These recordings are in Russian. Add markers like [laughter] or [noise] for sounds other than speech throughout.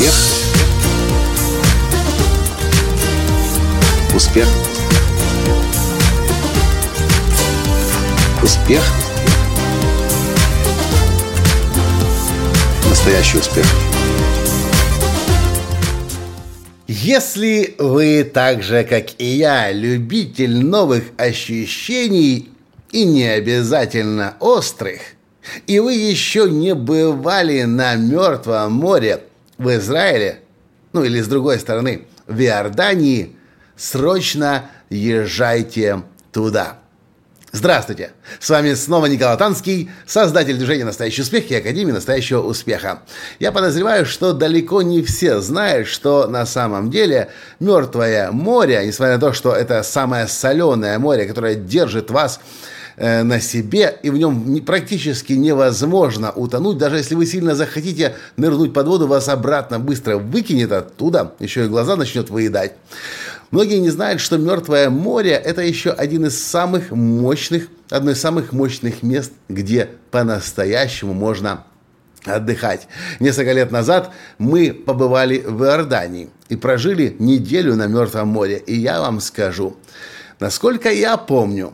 Успех. Успех. Успех. Настоящий успех. Если вы так же, как и я, любитель новых ощущений и не обязательно острых, и вы еще не бывали на Мертвом море в Израиле, ну или с другой стороны, в Иордании, срочно езжайте туда. Здравствуйте! С вами снова Николай Танский, создатель движения «Настоящий успех» и Академии «Настоящего успеха». Я подозреваю, что далеко не все знают, что на самом деле Мертвое море, несмотря на то, что это самое соленое море, которое держит вас на себе, и в нем не, практически невозможно утонуть. Даже если вы сильно захотите нырнуть под воду, вас обратно быстро выкинет оттуда, еще и глаза начнет выедать. Многие не знают, что Мертвое море – это еще один из самых мощных, одно из самых мощных мест, где по-настоящему можно отдыхать. Несколько лет назад мы побывали в Иордании и прожили неделю на Мертвом море. И я вам скажу, насколько я помню,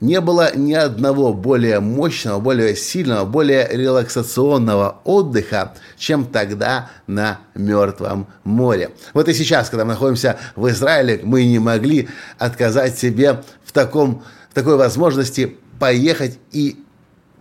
не было ни одного более мощного, более сильного, более релаксационного отдыха, чем тогда на Мертвом море. Вот и сейчас, когда мы находимся в Израиле, мы не могли отказать себе в, таком, в такой возможности поехать и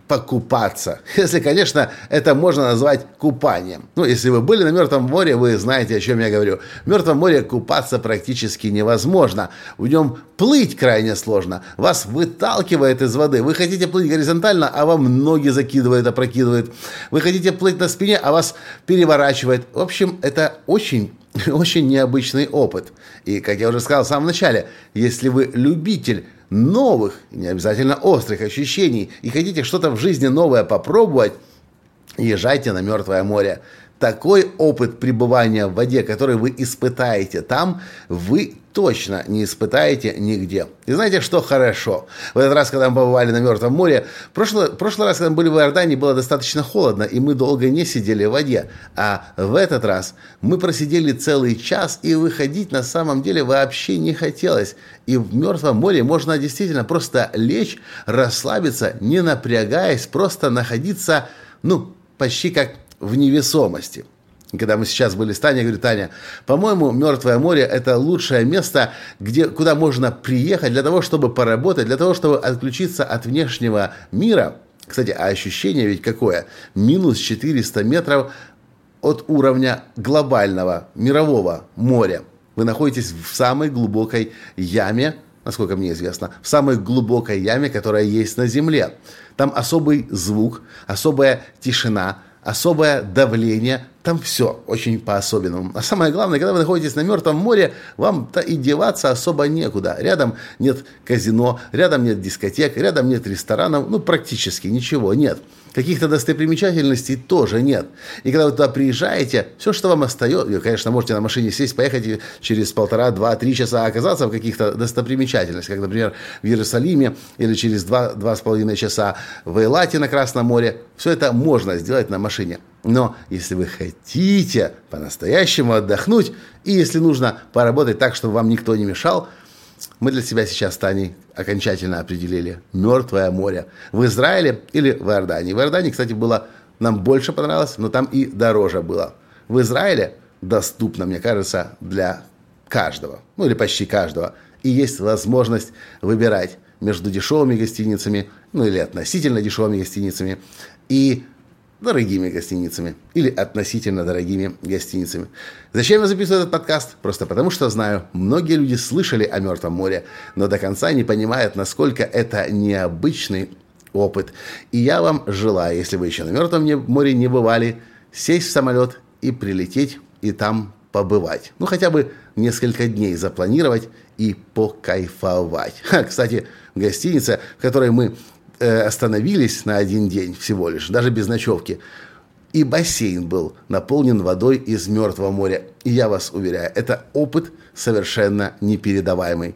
покупаться. [laughs] Если, конечно, это можно назвать купанием. Ну, если вы были на Мертвом море, вы знаете, о чем я говорю. В Мертвом море купаться практически невозможно. В нем плыть крайне сложно. Вас выталкивает из воды. Вы хотите плыть горизонтально, а вам ноги закидывает, опрокидывает. Вы хотите плыть на спине, а вас переворачивает. В общем, это очень [laughs] очень необычный опыт. И, как я уже сказал в самом начале, если вы любитель новых, не обязательно острых ощущений, и хотите что-то в жизни новое попробовать, езжайте на Мертвое море. Такой опыт пребывания в воде, который вы испытаете там, вы точно не испытаете нигде. И знаете, что хорошо? В этот раз, когда мы побывали на Мертвом море, в прошлый, прошлый раз, когда мы были в Иордании, было достаточно холодно, и мы долго не сидели в воде. А в этот раз мы просидели целый час, и выходить на самом деле вообще не хотелось. И в Мертвом море можно действительно просто лечь, расслабиться, не напрягаясь, просто находиться, ну, почти как в невесомости. Когда мы сейчас были с Таней, я Таня, по-моему, Мертвое море – это лучшее место, где, куда можно приехать для того, чтобы поработать, для того, чтобы отключиться от внешнего мира. Кстати, а ощущение ведь какое? Минус 400 метров от уровня глобального, мирового моря. Вы находитесь в самой глубокой яме, насколько мне известно, в самой глубокой яме, которая есть на Земле. Там особый звук, особая тишина – особое давление, там все очень по-особенному. А самое главное, когда вы находитесь на Мертвом море, вам-то и деваться особо некуда. Рядом нет казино, рядом нет дискотек, рядом нет ресторанов, ну практически ничего нет. Каких-то достопримечательностей тоже нет. И когда вы туда приезжаете, все, что вам остается, конечно, можете на машине сесть, поехать и через полтора, два, три часа оказаться в каких-то достопримечательностях, как, например, в Иерусалиме, или через два, два с половиной часа в Эйлате на Красном море. Все это можно сделать на машине. Но если вы хотите по-настоящему отдохнуть, и если нужно поработать так, чтобы вам никто не мешал, мы для себя сейчас с Таней окончательно определили Мертвое море. В Израиле или в Иордании. В Иордании, кстати, было нам больше понравилось, но там и дороже было. В Израиле доступно, мне кажется, для каждого, ну или почти каждого. И есть возможность выбирать между дешевыми гостиницами, ну или относительно дешевыми гостиницами, и дорогими гостиницами или относительно дорогими гостиницами. Зачем я записываю этот подкаст? Просто потому, что знаю, многие люди слышали о Мертвом море, но до конца не понимают, насколько это необычный опыт. И я вам желаю, если вы еще на Мертвом море не бывали, сесть в самолет и прилететь и там побывать. Ну, хотя бы несколько дней запланировать и покайфовать. Ха, [laughs] кстати, гостиница, в которой мы остановились на один день всего лишь, даже без ночевки. И бассейн был наполнен водой из Мертвого моря. И я вас уверяю, это опыт совершенно непередаваемый.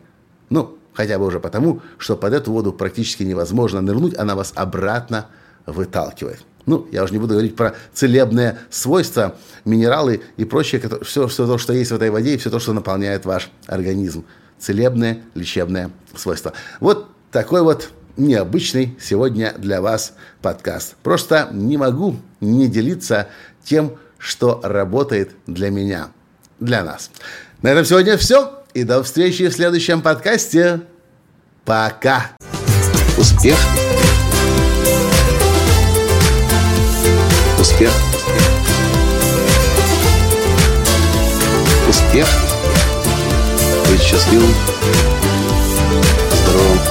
Ну, хотя бы уже потому, что под эту воду практически невозможно нырнуть, она вас обратно выталкивает. Ну, я уже не буду говорить про целебные свойства, минералы и прочее, все, все то, что есть в этой воде, и все то, что наполняет ваш организм. Целебные, лечебные свойства. Вот такой вот необычный сегодня для вас подкаст. Просто не могу не делиться тем, что работает для меня, для нас. На этом сегодня все. И до встречи в следующем подкасте. Пока. Успех. Успех. Успех. Быть счастливым, здоровым